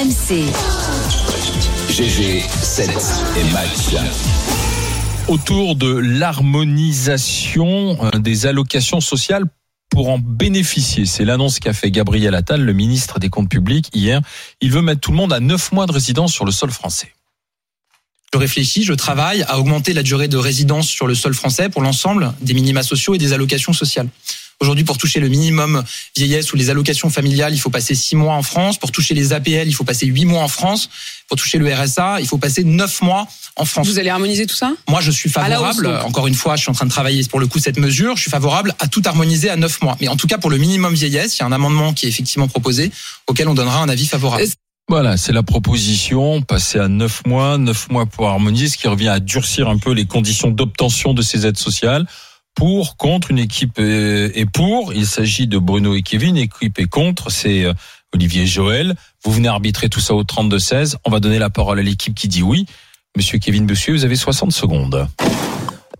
RMC. GG, 7 et match. autour de l'harmonisation euh, des allocations sociales pour en bénéficier. C'est l'annonce qu'a fait Gabriel Attal, le ministre des Comptes publics, hier. Il veut mettre tout le monde à 9 mois de résidence sur le sol français. Je réfléchis, je travaille à augmenter la durée de résidence sur le sol français pour l'ensemble des minima sociaux et des allocations sociales. Aujourd'hui, pour toucher le minimum vieillesse ou les allocations familiales, il faut passer six mois en France. Pour toucher les APL, il faut passer huit mois en France. Pour toucher le RSA, il faut passer neuf mois en France. Vous allez harmoniser tout ça? Moi, je suis favorable. hausse. Encore une fois, je suis en train de travailler pour le coup cette mesure. Je suis favorable à tout harmoniser à neuf mois. Mais en tout cas, pour le minimum vieillesse, il y a un amendement qui est effectivement proposé, auquel on donnera un avis favorable. Voilà, c'est la proposition, passer à 9 mois, 9 mois pour harmoniser, ce qui revient à durcir un peu les conditions d'obtention de ces aides sociales. Pour, contre, une équipe est pour. Il s'agit de Bruno et Kevin. Équipe est contre, c'est euh, Olivier et Joël. Vous venez arbitrer tout ça au 32-16. On va donner la parole à l'équipe qui dit oui. Monsieur Kevin Bossuet, vous avez 60 secondes.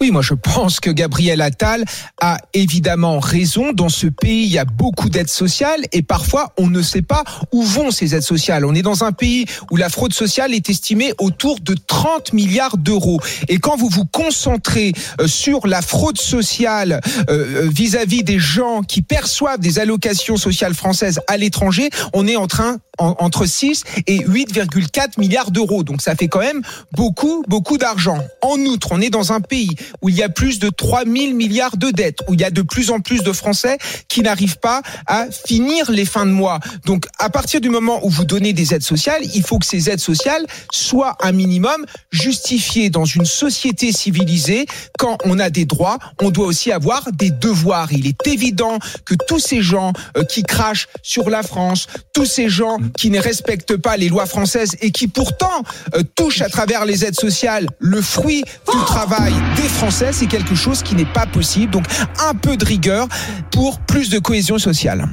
Oui, moi je pense que Gabriel Attal a évidemment raison. Dans ce pays, il y a beaucoup d'aides sociales et parfois on ne sait pas où vont ces aides sociales. On est dans un pays où la fraude sociale est estimée autour de 30 milliards d'euros. Et quand vous vous concentrez euh, sur la fraude sociale euh, euh, vis-à-vis des gens qui perçoivent des allocations sociales françaises à l'étranger, on est en train en- entre 6 et 8,4 milliards d'euros. Donc ça fait quand même beaucoup, beaucoup d'argent. En outre, on est dans un pays où il y a plus de 3 000 milliards de dettes, où il y a de plus en plus de Français qui n'arrivent pas à finir les fins de mois. Donc à partir du moment où vous donnez des aides sociales, il faut que ces aides sociales soient un minimum justifiées dans une société civilisée. Quand on a des droits, on doit aussi avoir des devoirs. Il est évident que tous ces gens euh, qui crachent sur la France, tous ces gens qui ne respectent pas les lois françaises et qui pourtant euh, touchent à travers les aides sociales le fruit du travail des Français, c'est quelque chose qui n'est pas possible. Donc un peu de rigueur pour plus de cohésion sociale.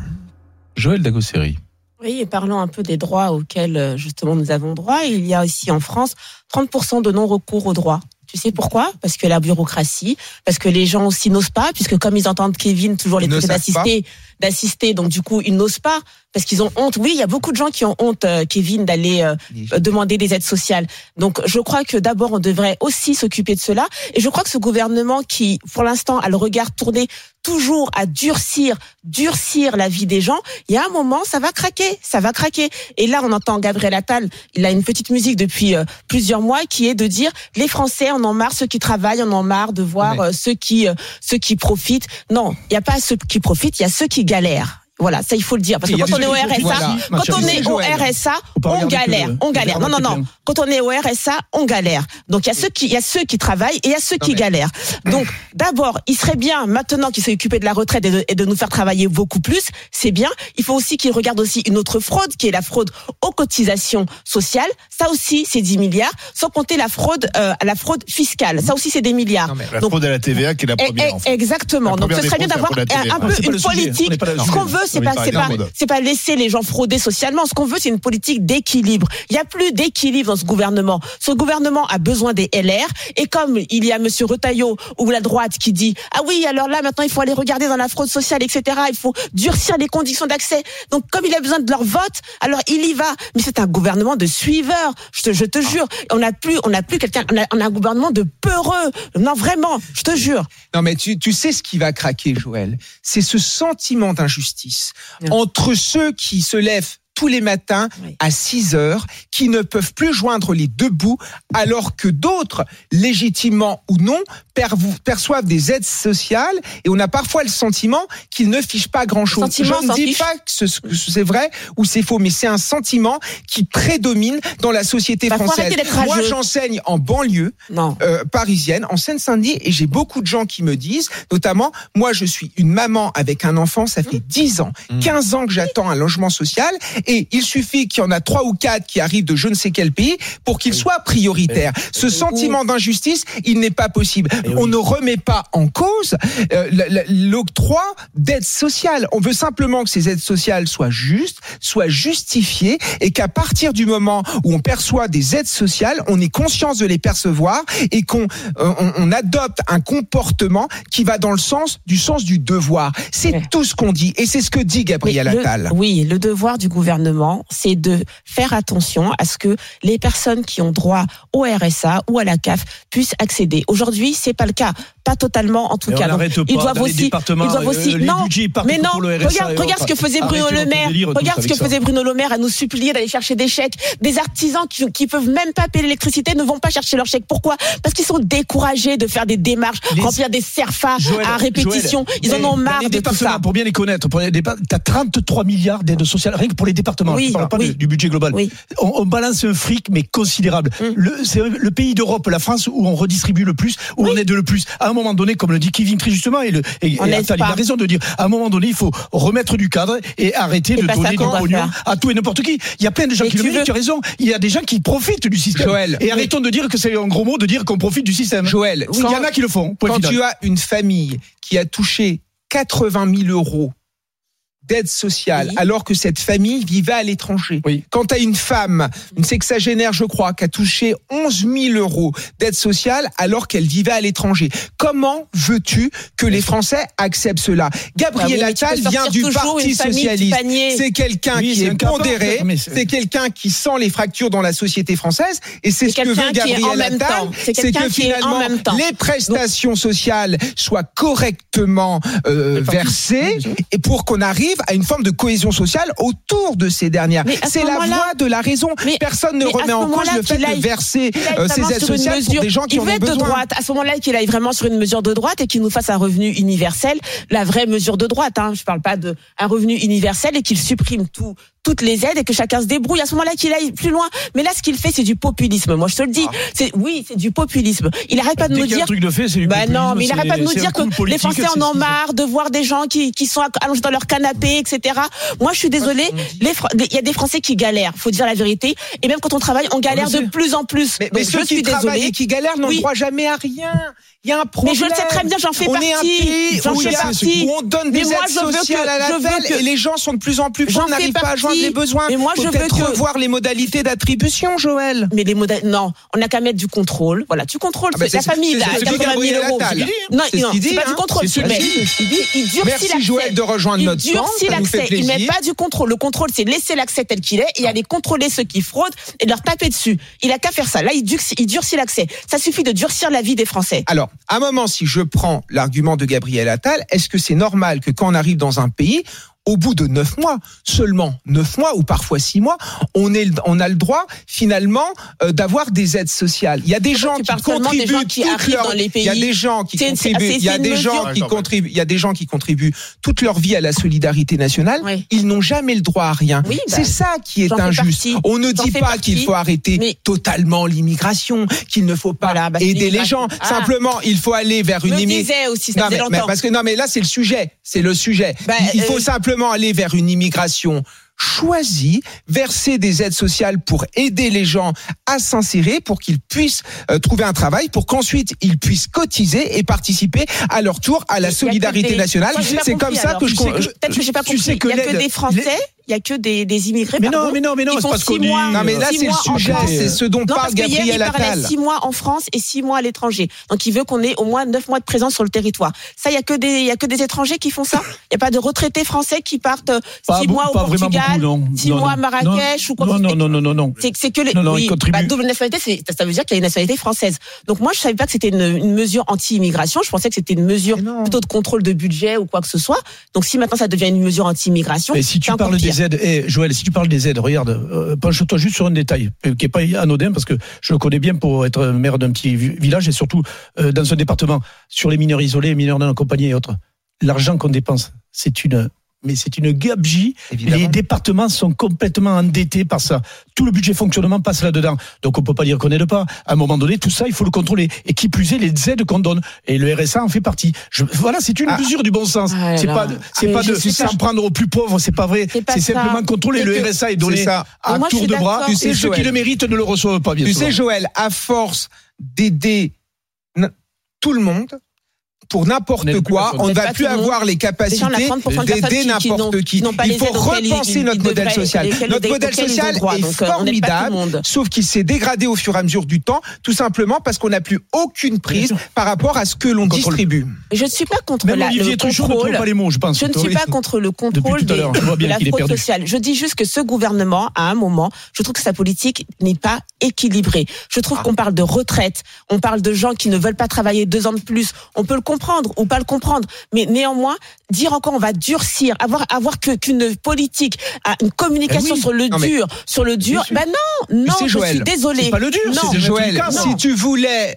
Joël Dagosseri. Oui, et parlons un peu des droits auxquels euh, justement nous avons droit. Il y a aussi en France 30% de non-recours aux droits. Tu sais pourquoi? Parce que la bureaucratie, parce que les gens aussi n'osent pas, puisque comme ils entendent Kevin toujours les ne trucs savent d'assister, donc du coup ils n'osent pas parce qu'ils ont honte. Oui, il y a beaucoup de gens qui ont honte, euh, Kevin, d'aller euh, demander des aides sociales. Donc je crois que d'abord on devrait aussi s'occuper de cela. Et je crois que ce gouvernement qui, pour l'instant, a le regard tourné toujours à durcir, durcir la vie des gens, il y a un moment, ça va craquer, ça va craquer. Et là, on entend Gabriel Attal, il a une petite musique depuis euh, plusieurs mois qui est de dire les Français en ont marre, ceux qui travaillent en ont marre de voir euh, ceux qui euh, ceux qui profitent. Non, il n'y a pas ceux qui profitent, il y a ceux qui galèrent. Voilà, ça il faut le dire parce que quand on est au RSA, quand on est au. RSA, on galère, on galère. Non non non, quand on est au RSA, on galère. Donc il y a ceux qui il y a ceux qui travaillent et il y a ceux qui galèrent. Donc d'abord, il serait bien maintenant qu'il s'est occupé de la retraite et de, et de nous faire travailler beaucoup plus, c'est bien. Il faut aussi qu'il regarde aussi une autre fraude qui est la fraude aux cotisations sociales. Ça aussi, c'est 10 milliards, sans compter la fraude euh, la fraude fiscale. Ça aussi, c'est des milliards. Non, mais La Donc, fraude à la TVA qui est la Eh, première. eh, en fait. Exactement. La Donc ce serait bien d'avoir un, TVA. peu une politique. Ce qu'on veut, c'est pas, c'est pas, exemple. c'est pas laisser les gens frauder socialement. Ce qu'on veut, c'est une politique d'équilibre. Il y a plus d'équilibre dans ce gouvernement. Ce gouvernement a besoin des LR. Et comme il y a Monsieur Retailleau ou la droite qui dit ah oui alors là maintenant il faut aller regarder dans la fraude sociale etc. Il faut durcir les conditions d'accès. Donc comme il a besoin de leur vote, alors il y va. Mais c'est un gouvernement de suiveurs. Je te, je te jure. On n'a plus, on n'a plus quelqu'un. On a, on a un gouvernement de peureux. Non vraiment. Je te jure. Non, mais tu, tu sais ce qui va craquer, Joël? C'est ce sentiment d'injustice Entre ceux qui se lèvent tous les matins Oui. à 6 heures, qui ne peuvent plus joindre les deux bouts, alors que d'autres, légitimement ou non, perçoivent des aides sociales et on a parfois le sentiment qu'ils ne fichent pas grand-chose. Je Sentiment, ne dis fiche. pas que ce- que c'est vrai ou c'est faux, mais c'est un sentiment qui prédomine dans la société Bah, française. Moi, j'enseigne en banlieue Non. euh, parisienne, en Seine-Saint-Denis, et j'ai beaucoup de gens qui me disent, notamment, moi je suis une maman avec un enfant, ça fait 10 ans, 15 ans que j'attends un logement social, et il suffit qu'il y en a trois ou quatre qui arrivent de je ne sais quel pays pour qu'il soit prioritaire. Ce sentiment d'injustice, il n'est pas possible. On ne remet pas en cause euh, l'octroi d'aides sociales. On veut simplement que ces aides sociales soient justes, soient justifiées, et qu'à partir du moment où on perçoit des aides sociales, on ait conscience de les percevoir et qu'on euh, on, on adopte un comportement qui va dans le sens du sens du devoir. C'est Ouais. tout ce qu'on dit, et c'est ce que dit Gabriel le- Attal. oui, le devoir du gouvernement c'est de faire attention à ce que les personnes qui ont droit au RSA ou à la CAF puissent accéder. Aujourd'hui, c'est pas le cas, pas totalement en tout Mais cas. on Donc, ils doivent les aussi, ils doivent euh, aussi, non, mais non, regarde, regarde ce que faisait Bruno Le Maire, regarde ce que ça. faisait Bruno Le Maire à nous supplier d'aller chercher des chèques. Des artisans qui, qui peuvent même pas payer l'électricité ne vont pas chercher leurs chèques. Pourquoi? Parce qu'ils sont découragés de faire des démarches, Les- remplir des Joël, à répétition. Joël, Ils en ont marre les de tout départements, ça. Pour bien les connaître, départ- t'as 33 milliards d'aides sociales rien que pour les départements. Oui, je parle pas oui. du, du budget global. Oui. On, on balance un fric mais considérable. Mm. C'est le pays d'Europe, la France, où on redistribue le plus, où on aide le plus. À un moment donné, comme le dit Kevin très justement, et, le, et, il a raison de dire, à un moment donné, il faut remettre du cadre et arrêter de donner du pognon à tout et n'importe qui. Il y a plein de gens qui le tu méritent, veux- tu as raison. Il y a des gens qui profitent du système. Joël. et arrêtons de dire que c'est un gros mot de dire qu'on profite du système. Joël, Il y en a qui le font. Quand final. tu as une famille qui a touché 80 000 euros d'aide sociale Oui. alors que cette famille vivait à l'étranger. Oui. Quand tu as une femme, une sexagénaire je crois, qui a touché 11 000 euros d'aide sociale alors qu'elle vivait à l'étranger, comment veux-tu que les Français acceptent cela? Gabriel Ah oui, Attal vient du Parti Socialiste. C'est quelqu'un Oui, qui est à part. pondéré, c'est- quelqu'un qui sent les fractures dans la société française et c'est ce que quelqu'un veut est Gabriel Attal. C'est que est finalement les prestations sociales soient correctement euh, versées et pour qu'on arrive à une forme de cohésion sociale autour de ces dernières. Ce C'est la voie de la raison. Mais- Personne ne remet en cause le fait qu'il aille- de verser aille euh, ces aides sociales pour des gens qui il en veut ont être de besoin. droite. À ce moment-là, qu'il aille vraiment sur une mesure de droite et qu'il nous fasse un revenu universel, la vraie mesure de droite. Hein. Je parle pas de un revenu universel et qu'il supprime tout, toutes les aides et que chacun se débrouille. À ce moment-là, qu'il aille plus loin. Mais là, ce qu'il fait, c'est du populisme. Moi, je te le dis. C'est oui, c'est du populisme. Il arrête pas de Dès nous dire. un truc de fait, du Bah non, mais il arrête pas de nous dire que les Français en ont marre de voir des gens qui, qui sont allongés dans leur canapé, etc. Moi, je suis désolée. Fran- Il y a des Français qui galèrent. Faut dire la vérité. Et même quand on travaille, on galère le de plus en plus. Mais, Donc, mais ceux je qui suis travaillent et qui galèrent n'ont Oui. droit jamais à rien. Il y a un Mais problème. je le sais très bien, j'en fais on partie. est un pays J'en où, fais partie. où on donne Mais des moi, aides je veux que- sociales à je veux que- et les gens sont de plus en plus pauvres, n'arrivent pas à joindre les besoins. Mais moi, je veux que- revoir les modalités d'attribution, Joël. Mais les modèles, non, on n'a qu'à mettre du contrôle. Voilà, tu contrôles Ah bah, la famille là, ce à que dit 80 000 Gabriel euros. Attal. Non, non, c'est pas hein. du contrôle. C'est ce Il durcit Merci l'accès. Joël de rejoindre notre camp. Fait l'accès. Il met pas du contrôle. Le contrôle, c'est laisser l'accès tel qu'il est et aller contrôler ceux qui fraudent et leur taper dessus. Il a qu'à faire ça. Là, il durcit, il durcit l'accès. Ça suffit de durcir la vie des Français. Alors, à un moment, si je prends l'argument de Gabriel Attal, est-ce que c'est normal que quand on arrive dans un pays, au bout de neuf mois, seulement neuf mois ou parfois six mois, on, est, on a le droit finalement euh, d'avoir des aides sociales. Il y a des gens qui des contribuent gens qui toute arrivent leur- dans les Il y a des gens qui contribuent. Il y a des gens qui contribuent. Il y a des gens qui contribuent toute leur vie à la solidarité nationale. Oui. Ils n'ont jamais le droit à rien. Oui, bah, c'est ça qui est injuste. On ne dit pas qu'il faut arrêter Mais- totalement l'immigration, qu'il ne faut pas Voilà, bah, aider les gens. Ah. Simplement, il faut aller vers une immigration. aussi, ça Non mais, mais parce que non mais là c'est le sujet, c'est le sujet. Bah, il, il faut euh, simplement aller vers une immigration choisie, verser des aides sociales pour aider les gens à s'insérer, pour qu'ils puissent euh, trouver un travail, pour qu'ensuite ils puissent cotiser et participer à leur tour à la solidarité des- nationale. C'est comme ça alors. que je. Peut-être que j'ai pas compris. il y a que des Français, il y a que des, des immigrés. Mais non, mais non, mais non, qui c'est font pas ce qu'on six dit. mois- Non mais là c'est le sujet, c'est ce dont Non, parle parce que hier, Gabriel il parlait six mois en France et six mois à l'étranger. Donc, il veut qu'on ait au moins neuf mois de présence sur le territoire. Ça, il y a que des, il y a que des étrangers qui font ça? Il y a pas de retraités français qui partent euh, Pas six mois au Portugal, beaucoup, six Non, mois à. Marrakech ou quoi non, non, non, non, non, non. C'est que les Non, non, oui, bah, double nationalité, ça veut dire qu'il y a une nationalité française. Donc moi, je savais pas que c'était une, une mesure anti-immigration. Je pensais que c'était une mesure plutôt de contrôle de budget ou quoi que ce soit. Donc si maintenant ça devient une mesure anti-immigration, Mais si tu parles. Aides, eh, Joël, si tu parles des aides, regarde, euh, penche-toi juste sur un détail euh, qui est pas anodin parce que je le connais bien pour être maire d'un petit vi- village et surtout euh, dans ce département sur les mineurs isolés, les mineurs non accompagnés et autres. L'argent qu'on dépense, c'est une mais c'est une gabegie. Évidemment. Les départements sont complètement endettés par ça. Tout le budget fonctionnement passe là-dedans. Donc on peut pas dire qu'on n'aide pas. À un moment donné, tout ça, il faut le contrôler. Et qui plus est, les aides qu'on donne. Et le RSA en fait partie. Je, voilà, c'est une Ah. mesure du bon sens. Ah c'est pas, de- c'est Mais pas je de s'en prendre aux plus pauvres. C'est pas vrai. C'est simplement contrôler. Le RSA est donné C'est ça. à moi, je tour de bras. Et Tu sais, ceux qui le méritent ne le reçoivent pas, bien Tu souvent. sais, Joël, à force d'aider tout le monde, pour n'importe quoi, on ne va plus avoir les capacités 30% de d'aider n'importe qui. Il faut repenser notre modèle social. Notre modèle social est formidable, sauf qu'il s'est dégradé au fur et à mesure du temps, tout simplement parce qu'on n'a plus aucune prise par rapport à ce que l'on distribue. Je ne suis pas contre la, le contrôle. pas les mots, je pense. Je ne suis pas contre le contrôle des- de la fraude sociale. Je dis juste que ce gouvernement, à un moment, je trouve que sa politique n'est pas équilibrée. Je Ah. trouve qu'on parle de retraite, on parle de gens qui ne veulent pas travailler deux ans de plus. On peut le comprendre ou pas le comprendre, mais néanmoins, dire encore on va durcir, avoir avoir que qu'une politique, une communication Eh oui. sur le Non, dur, sur le dur. Ben non, non, je Joël, suis désolée. C'est pas le dur, c'est Joël, si tu voulais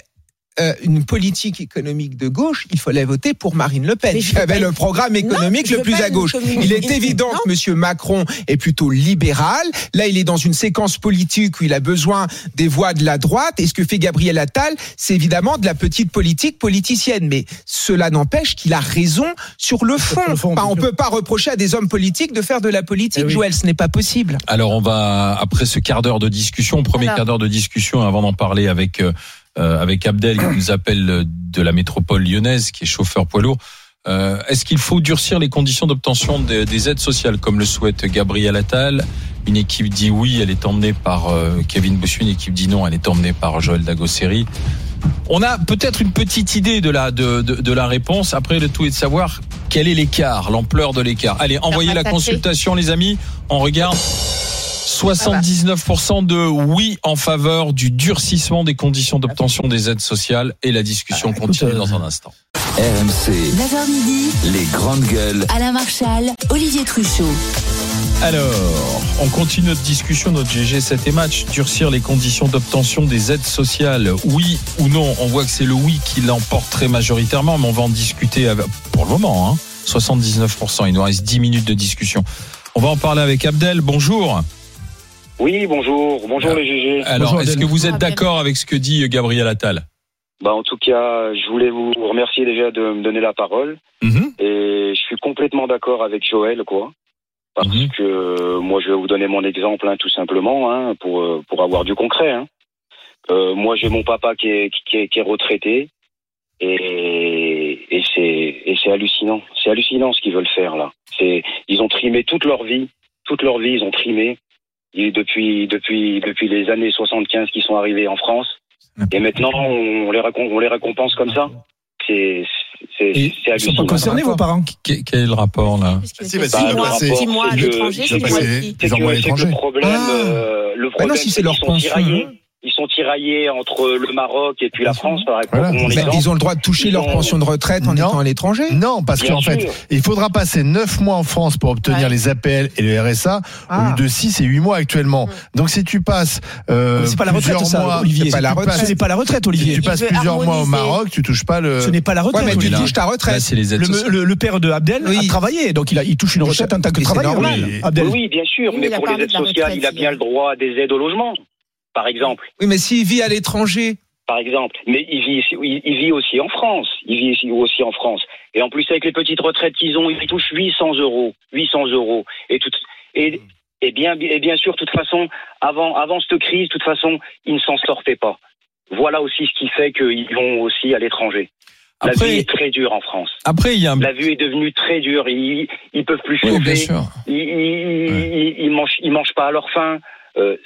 euh, une politique économique de gauche, il fallait voter pour Marine Le Pen, qui avait le programme économique le plus à gauche. Il est évident non. que Monsieur Macron est plutôt libéral. Là, il est dans une séquence politique où il a besoin des voix de la droite. Et ce que fait Gabriel Attal, c'est évidemment de la petite politique politicienne. Mais cela n'empêche qu'il a raison sur le fond. le fond, Enfin, bien on sûr. peut pas reprocher à des hommes politiques de faire de la politique. Eh oui. Joël, ce n'est pas possible. Alors on va après ce quart d'heure de discussion, premier Alors. quart d'heure de discussion, avant d'en parler avec euh, euh, avec Abdel qui nous appelle euh, de la métropole lyonnaise, qui est chauffeur poids lourd. Euh, Est-ce qu'il faut durcir les conditions d'obtention des, des aides sociales comme le souhaite Gabriel Attal? Une équipe dit oui, elle est emmenée par euh, Kevin Bossuet, une équipe dit non, elle est emmenée par Joël Dagosseri. On a peut-être une petite idée de la de, de, de la réponse. Après, le tout est de savoir quel est l'écart, l'ampleur de l'écart. Allez, envoyez la consultation, les amis. On regarde. 79% de oui en faveur du durcissement des conditions d'obtention des aides sociales et la discussion écoute, continue euh, dans un instant. RMC, 9h midi, les grandes gueules. Alain Marchal, Olivier Truchot. Alors, on continue notre discussion, notre GG 7 et match. Durcir les conditions d'obtention des aides sociales, oui ou non On voit que c'est le oui qui l'emporte très majoritairement, mais on va en discuter avec- pour le moment. Hein, 79%, il nous reste 10 minutes de discussion. On va en parler avec Abdel, bonjour. Oui, bonjour. Bonjour les GG. Alors, est-ce que vous êtes d'accord avec ce que dit Gabriel Attal Bah, en tout cas, je voulais vous remercier déjà de me donner la parole. Mhm. Et je suis complètement d'accord avec Joël, quoi. Parce Mhm. que euh, moi, je vais vous donner mon exemple, hein, tout simplement, hein, pour, euh, pour avoir du concret. Hein. Euh, moi, j'ai mon papa qui est, qui est, qui est retraité. Et, et c'est et c'est hallucinant. C'est hallucinant ce qu'ils veulent faire, là. C'est Ils ont trimé toute leur vie. Toute leur vie, ils ont trimé. Et depuis, depuis, depuis les années 75 qui sont arrivés en France. Et maintenant, on les, on les récompense comme ça. C'est c'est- Et c'est Ils sont pas hallucinant. concernés, vos parents Quel est le rapport là Puisque Si, c'est bah, six si, mois, c'est- six mois à l'étranger, six mois ici. C'est que, le problème, Ah. euh, le Bah non, problème, si c'est c'est leur qu'ils sont pension. tiraillés. Ils sont tiraillés entre le Maroc et puis la France, par exemple. Voilà. ils ont le droit de toucher Ils leur ont- pension de retraite en Non. étant à l'étranger. Non, parce qu'en fait, il faudra passer 9 mois en France pour obtenir Ouais. les APL et le RSA, au Ah. lieu de 6 et 8 mois actuellement. Donc si tu passes euh, Mais C'est pas la retraite, plusieurs ça, mois, Olivier. c'est pas la Tu passes- retraite. Ce n'est pas la retraite, si Olivier. tu passes plusieurs mois au. Maroc, tu touches pas le. Ce n'est pas la Ouais, retraite. mais tu Olivier. touches ta retraite. les Le, sociales. le- le père de Abdel Oui. a travaillé, donc il, a, il touche une retraite en tant que travailleur. normal. Oui, Abdel. Oui, bien sûr, mais pour les aides sociales, il a bien le droit à des aides au logement, par exemple. Oui, mais s'il vit à l'étranger, Par exemple. Mais il vit, ici- il, il vit aussi en France. Il vit ici- aussi en France. Et en plus, avec les petites retraites qu'ils ont, ils touchent 800 euros. 800 euros. Et tout, et, et bien, et bien sûr, de toute façon, avant, avant cette crise, de toute façon, ils ne s'en sortaient pas. Voilà aussi ce qui fait qu'ils vont aussi à l'étranger. La Après- vie est très dure en France. Après, il y a un. La vie est devenue très dure. Ils, ils peuvent plus Oui, bien chauffer. sûr. Ils, ils, ils, ils mangent, ils mangent pas à leur faim. Euh,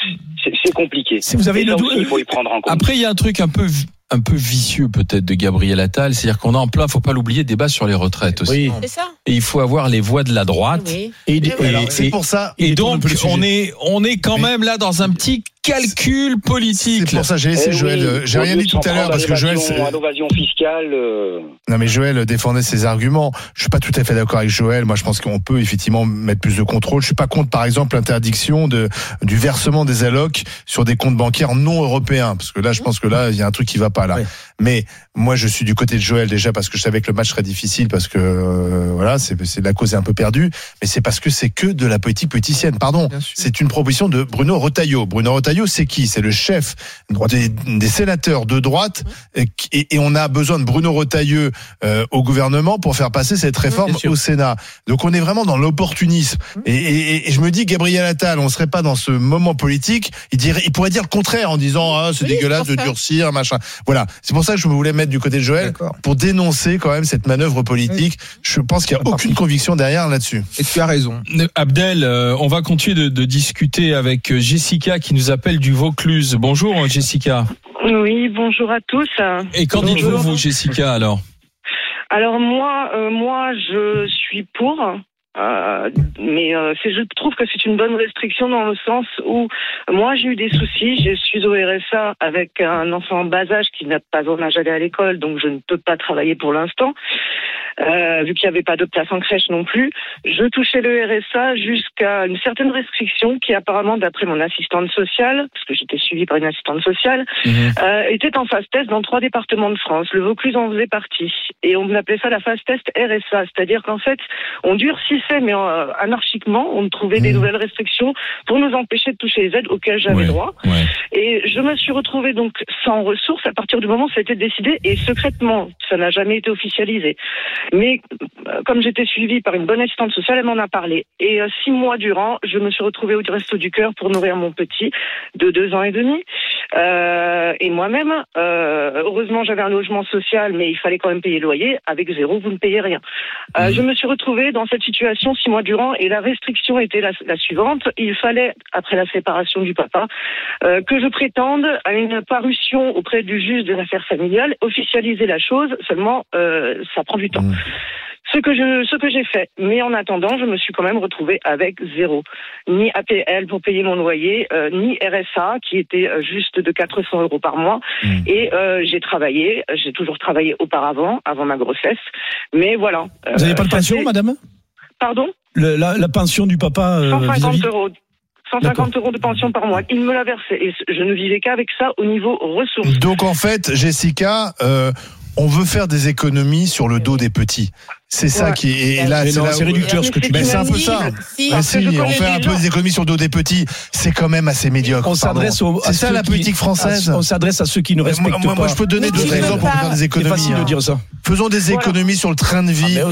c'est c'est compliqué. Si vous avez Et aussi, il faut y prendre en compte. Après, il y a un truc un peu un peu vicieux peut-être de Gabriel Attal, c'est-à-dire qu'on a en plein, faut pas l'oublier, débat sur les retraites aussi. Oui. C'est ça Et il faut avoir les voix de la droite. Oui. Et et- Alors, et- c'est pour ça. Et Il détourne un donc, le on est, on est quand Oui. même là dans un petit calcul politique. C'est pour ça, j'ai laissé Eh Joël. oui, euh, J'ai rien dit tout à l'heure parce que Joël. à l'évasion fiscale. euh, Non mais Joël défendait ses arguments. Je suis pas tout à fait d'accord avec Joël. Moi, je pense qu'on peut effectivement mettre plus de contrôle. Je suis pas contre, par exemple, l'interdiction de du versement des allocs sur des comptes bancaires non européens, parce que là, je pense que là, il y a un truc qui va pas là. Mais moi, je suis du côté de Joël déjà parce que je savais que le match serait difficile, parce que euh, voilà, c'est la cause est un peu perdue. Mais c'est parce que c'est que de la politique politicienne. Pardon, c'est une proposition de Bruno Retailleau. Bruno Retailleau c'est qui? C'est le chef des, des sénateurs de droite et, on a besoin de Bruno Retailleau euh, au gouvernement pour faire passer cette réforme au Sénat. Donc on est vraiment dans l'opportunisme. Et, et- et je me dis, Gabriel Attal, on serait pas dans ce moment politique. Il dirait, il pourrait dire le contraire en disant, ah, c'est Oui, dégueulasse de durcir, machin. Voilà. C'est pour ça que je voulais mettre du côté de Joël pour dénoncer quand même cette manœuvre politique. Je pense qu'il y a aucune conviction derrière là-dessus. Et tu as raison. Abdel, euh, on va continuer de, de discuter avec euh, Jessica qui nous appelle du Vaucluse. Bonjour euh, Jessica. Oui, bonjour à tous. Et qu'en dites-vous, vous, Jessica, alors? Alors moi, euh, moi, je suis pour. Euh, mais euh, je trouve que c'est une bonne restriction dans le sens où moi j'ai eu des soucis, je suis au RSA avec un enfant en bas âge qui n'a pas en âge d'aller à l'école, donc je ne peux pas travailler pour l'instant, euh, vu qu'il n'y avait pas de place en crèche non plus. Je touchais le RSA jusqu'à une certaine restriction qui apparemment, d'après mon assistante sociale, parce que j'étais suivie par une assistante sociale, euh, était en phase test dans trois départements de France. Le Vaucluse en faisait partie. Et on appelait ça la phase test RSA. C'est-à-dire qu'en fait, on mais euh, anarchiquement, on trouvait des Mhm. nouvelles restrictions pour nous empêcher de toucher les aides auxquelles j'avais Ouais. droit. Ouais. Et je me suis retrouvée donc sans ressources à partir du moment où ça a été décidé et secrètement. Ça n'a jamais été officialisé. Mais euh, comme j'étais suivie par une bonne assistante sociale, elle m'en a parlé. Et euh, six mois durant, je me suis retrouvée au Resto du Cœur pour nourrir mon petit de deux ans et demi. Et moi-même, heureusement, j'avais un logement social, mais il fallait quand même payer le loyer. Avec zéro, vous ne payez rien. Euh, Je me suis retrouvée dans cette situation six mois durant, et la restriction était la, la suivante. Il fallait, après la séparation du papa, euh, que je prétende à une parution auprès du juge des affaires familiales, officialiser la chose. Seulement, euh, ça prend du temps. Mmh. Ce que je, ce que j'ai fait. Mais en attendant, je me suis quand même retrouvée avec zéro. Ni APL pour payer mon loyer, euh, ni RSA qui était juste de 400 euros par mois. Mm. Et euh, j'ai travaillé, j'ai toujours travaillé auparavant, avant ma grossesse. Mais voilà. Vous n'avez Euh, pas de pension, madame? Pardon Le- la, la pension du papa euh, 150 vis-à-vis euros. 150 euros de pension par mois. Il me l'a versé. Et je ne vivais qu'avec ça au niveau ressources. Donc en fait, Jessica, euh, on veut faire des économies sur le dos des petits. C'est ça qui est. Et là, c'est c'est où- réducteur ce que tu Mais dis. c'est un peu ça. Si. Ah, si, je on fait un des peu des économies sur le dos des petits. C'est quand même assez médiocre. On s'adresse C'est ça la politique française. On s'adresse à ceux qui ne respectent moi, pas. moi, je peux donner deux exemples pour faire des C'est économies. facile de hein. dire ça. Faisons des économies sur le train de vie on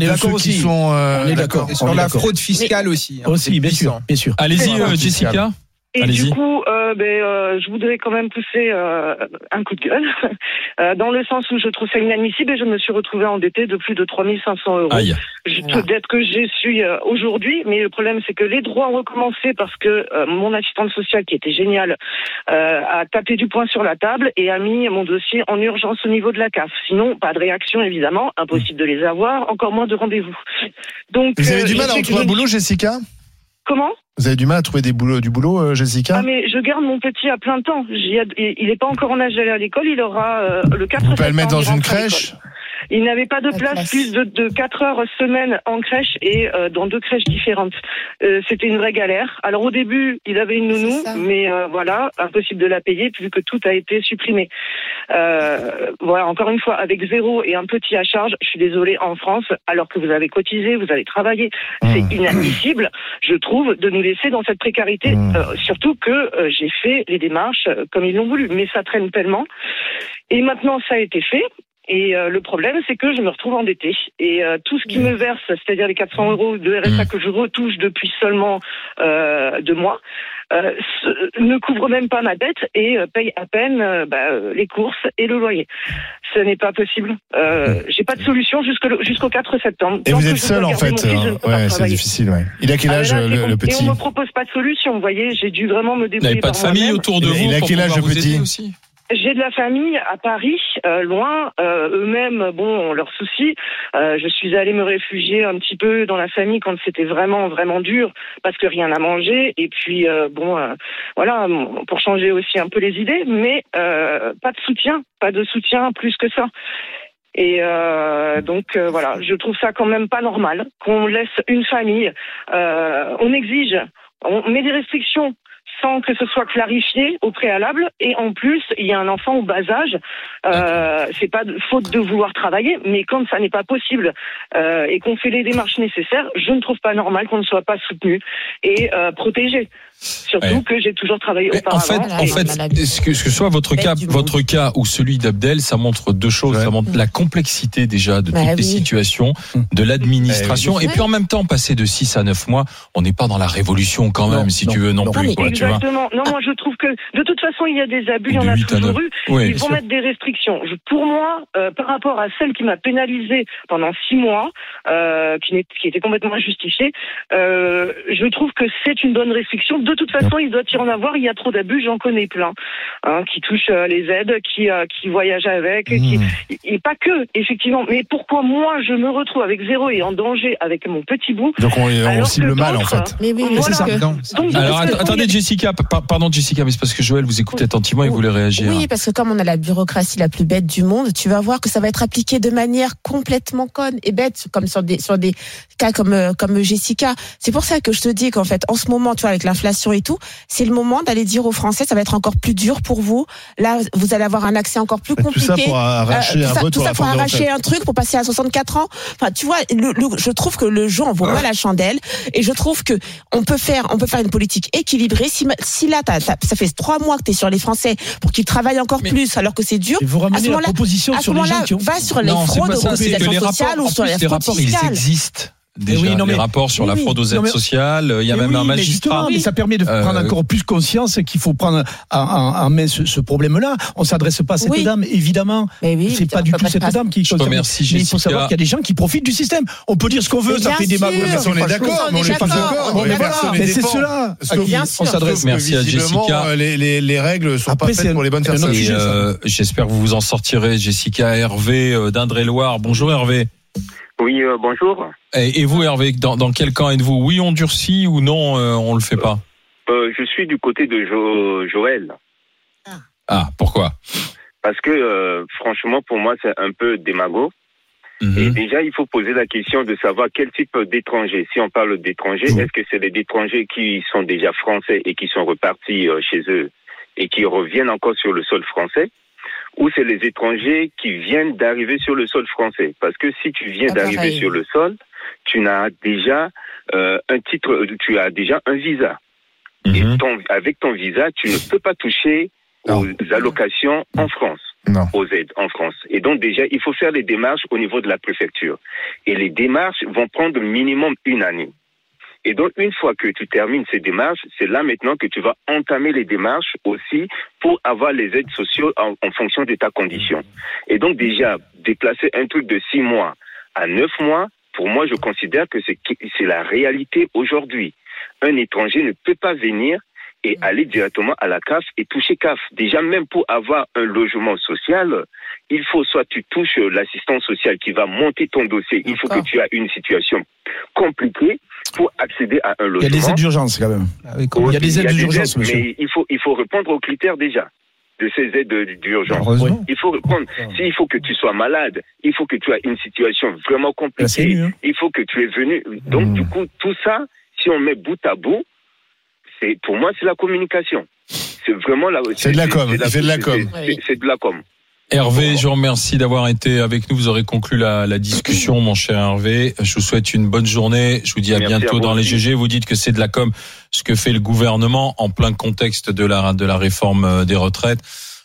est d'accord ceux qui aussi. sont. euh, On est d'accord. Et sur On est la d'accord. fraude fiscale aussi. hein, Aussi, c'est bien sûr, puissant. bien sûr. Allez-y, euh, Jessica. Et du coup, euh, ben, euh, je voudrais quand même pousser euh, un coup de gueule, euh, dans le sens où je trouve ça inadmissible et je me suis retrouvée endettée de plus de 3500 euros. Aïe. Je- Peut-être que j'y suis euh, aujourd'hui, mais le problème c'est que les droits ont recommencé parce que euh, mon assistante sociale, qui était géniale, euh, a tapé du poing sur la table et a mis mon dossier en urgence au niveau de la CAF. Sinon, pas de réaction évidemment, impossible de les avoir, encore moins de rendez-vous. Donc, Vous avez euh, du je mal à sais en que trouver un je- boulot, Jessica? Comment Vous avez du mal à trouver des boulots, du boulot, euh, Jessica Ah mais je garde mon petit à plein temps. Il n'est pas encore en âge d'aller à l'école. Il aura euh, le 4 Vous pouvez le mettre dans une crèche Il n'avait pas de place, place. plus de, de 4 heures semaine en crèche et euh, dans deux crèches différentes. Euh, C'était une vraie galère. Alors au début, il avait une nounou, mais euh, voilà, impossible de la payer vu que tout a été supprimé. Euh, voilà, encore une fois, avec zéro et un petit à charge, je suis désolée, en France, alors que vous avez cotisé, vous avez travaillé, Mmh. c'est inadmissible, je trouve, de nous laisser dans cette précarité, Mmh. euh, surtout que euh, j'ai fait les démarches euh, comme ils l'ont voulu, mais ça traîne tellement. Et maintenant, ça a été fait. Et euh, le problème, c'est que je me retrouve endettée. Et euh, tout ce qui me verse, c'est-à-dire les 400 euros de RSA que je retouche depuis seulement euh, deux mois, euh, ce- ne couvre même pas ma dette et euh, paye à peine euh, bah, euh, les courses et le loyer. Ce n'est pas possible. Euh, J'ai pas de solution jusqu'au 4 septembre. Et Tant vous êtes seul en fait. fils, Ouais, c'est difficile. Ouais. Il a quel Ah, âge là, le, petit Et on me propose pas de solution, vous voyez. J'ai dû vraiment me débrouiller n'avez pas de famille autour de Il a- vous il a quel âge, le petit aussi? J'ai de la famille à Paris, euh, loin. Euh, Eux-mêmes, bon, ont leurs soucis. Euh, je suis allée me réfugier un petit peu dans la famille quand c'était vraiment, vraiment dur, parce que rien à manger. Et puis, euh, bon, euh, voilà, pour changer aussi un peu les idées, mais euh, pas de soutien, pas de soutien plus que ça. Et euh, donc euh, voilà, je trouve ça quand même pas normal qu'on laisse une famille. euh, on exige, on met des restrictions sans que ce soit clarifié au préalable. Et en plus, il y a un enfant au bas âge. Euh, c'est pas de, faute de vouloir travailler, mais quand ça n'est pas possible euh, et qu'on fait les démarches nécessaires, je ne trouve pas normal qu'on ne soit pas soutenu et euh, protégé. Surtout Ouais. que j'ai toujours travaillé Mais en fait, en fait, ce que, ce que soit votre cas, monde. votre cas ou celui d'Abdel, ça montre deux choses. Ouais. Ça montre la complexité déjà de Bah toutes les situations, de l'administration, Eh oui. et puis en même temps, passer de 6 à 9 mois, on n'est pas dans la révolution quand Non, même, si non, tu veux non, non. plus. mais quoi, tu vois. Exactement. Non, moi je trouve que de toute façon il y a des abus, il y en a toujours eu. Oui, Ils vont sûr. mettre des restrictions. Je- pour moi, euh, par rapport à celle qui m'a pénalisé pendant six mois, euh, qui, était complètement injustifiée, euh, je trouve que c'est une bonne restriction. De toute façon, il doit y en avoir. Il y a trop d'abus, j'en connais plein, hein, qui touchent euh, les aides, qui, euh, qui voyagent avec, qui, Mmh. et pas que, effectivement. Mais pourquoi moi je me retrouve avec zéro et en danger avec mon petit bout Donc on, on cible que mal en fait. Mais oui, mais Voilà. c'est que- Non. Donc, de Alors attendez Jessica, pa- pardon Jessica, mais c'est parce que Joël vous écoute attentivement et voulait réagir. Oui, parce que comme on a la bureaucratie la plus bête du monde, tu vas voir que ça va être appliqué de manière complètement conne et bête, comme sur des sur des cas comme euh, comme Jessica. C'est pour ça que je te dis qu'en fait, en ce moment, tu vois, avec l'inflation et tout, c'est le moment d'aller dire aux Français, ça va être encore plus dur pour vous. Là, vous allez avoir un accès encore plus Tout compliqué. ça pour arracher Euh, un tout ça, vote tout pour ça arracher retraites. un truc pour passer à 64 ans. Enfin, tu vois, le, le- je trouve que le jeu en vaut pas la chandelle et je trouve que on peut faire, on peut faire une politique équilibrée. Si, là, ça fait trois mois que tu es sur les Français pour qu'ils travaillent encore Mais- plus alors que c'est dur. Vous À ce ramenez la moment-là- proposition À ce sur les gens moment-là, va sur les Non, fraudes sociales rapports, ou sur les les fraudes rapports, ils existent. Déjà, oui, non, les mais- rapports sur la fraude aux non, aides mais- sociales, il y a Mais même oui, un mais magistrat. justement, mais ça permet de Euh, prendre encore plus conscience qu'il faut prendre en, main ce, ce problème-là. On s'adresse pas à cette Oui. dame, évidemment. Mais oui, c'est pas du tout cette dame qui est Je remercie, Mais il faut Jessica. savoir qu'il y a des gens qui profitent du système. On peut dire ce qu'on veut, Mais ça fait. Mais on est d'accord, mais on n'est pas d'accord. Mais mais mais c'est cela on s'adresse. Merci à Jessica. euh, Les, les, les règles sont pas faites pour les bonnes personnes. Euh, j'espère que vous vous en sortirez, Jessica Hervé d'Indre-et-Loire. Bonjour Hervé. Oui, euh, bonjour. Et, et vous Hervé, dans, dans quel camp êtes-vous? Oui, on durcit ou non, euh, on le fait pas? Euh, je suis du côté de Jo- Joël. Ah, pourquoi? Parce que, euh, franchement, pour moi, c'est un peu démago. Mhm. Et déjà, il faut poser la question de savoir quel type d'étrangers. Si on parle d'étrangers, Mhm. est-ce que c'est des étrangers qui sont déjà français et qui sont repartis euh, chez eux et qui reviennent encore sur le sol français? Ou c'est les étrangers qui viennent d'arriver sur le sol français Parce que si tu viens Ah, d'arriver sur le sol, tu n'as déjà euh, un titre, tu as déjà un visa. Et Mhm. ton- avec ton visa, tu ne peux pas toucher aux allocations en France, Non. aux aides en France. Et donc déjà, il faut faire les démarches au niveau de la préfecture. Et les démarches vont prendre minimum une année. Et donc, une fois que tu termines ces démarches, c'est là maintenant que tu vas entamer les démarches aussi pour avoir les aides sociales en, en fonction de ta condition. Et donc déjà, déplacer un truc de six mois à neuf mois, pour moi, je considère que c'est c'est la réalité aujourd'hui. Un étranger ne peut pas venir et aller directement à la CAF et toucher CAF. Déjà, même pour avoir un logement social, il faut soit tu touches l'assistance sociale qui va monter ton dossier. Il faut que tu aies une situation compliquée pour accéder à un Il y logement. a des aides d'urgence quand même. Ah oui, comment- Il y a des aides d'urgence, monsieur. Mais il faut, il faut répondre aux critères déjà de ces aides d'urgence. Il faut répondre. S'il faut que tu sois malade, il faut que tu aies une situation vraiment compliquée. hein. Il faut que tu es venu. Donc, Mm. du coup, tout ça, si on met bout à bout, c'est pour moi, c'est la communication. C'est vraiment la. C'est de la com, c'est de la com. C'est de la com. Hervé, je vous remercie d'avoir été avec nous. Vous aurez conclu la, la discussion, mon cher Hervé. Je vous souhaite une bonne journée. Je vous dis à Merci bientôt à dans les. GG. Vous dites que c'est de la com, ce que fait le gouvernement en plein contexte de la, de la réforme euh, des retraites.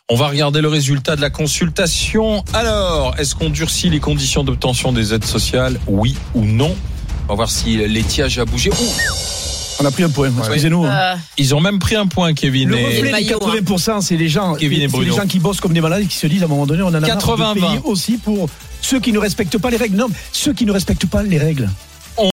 On va regarder le résultat de la consultation. Alors, est-ce qu'on durcit les conditions d'obtention des aides sociales? Oui ou non? On va voir si l'étiage a bougé. Ouh, On a pris un point. Excusez-nous. hein. Euh, ils ont même pris un point, Kevin. Le et- reflet des maillot, hein. 80%, c'est les gens, Kevin et c'est les gens qui bossent comme des malades et qui se disent à un moment donné, on en a marre 80-20. de payer aussi pour ceux qui ne respectent pas les règles. Non, ceux qui ne respectent pas les règles.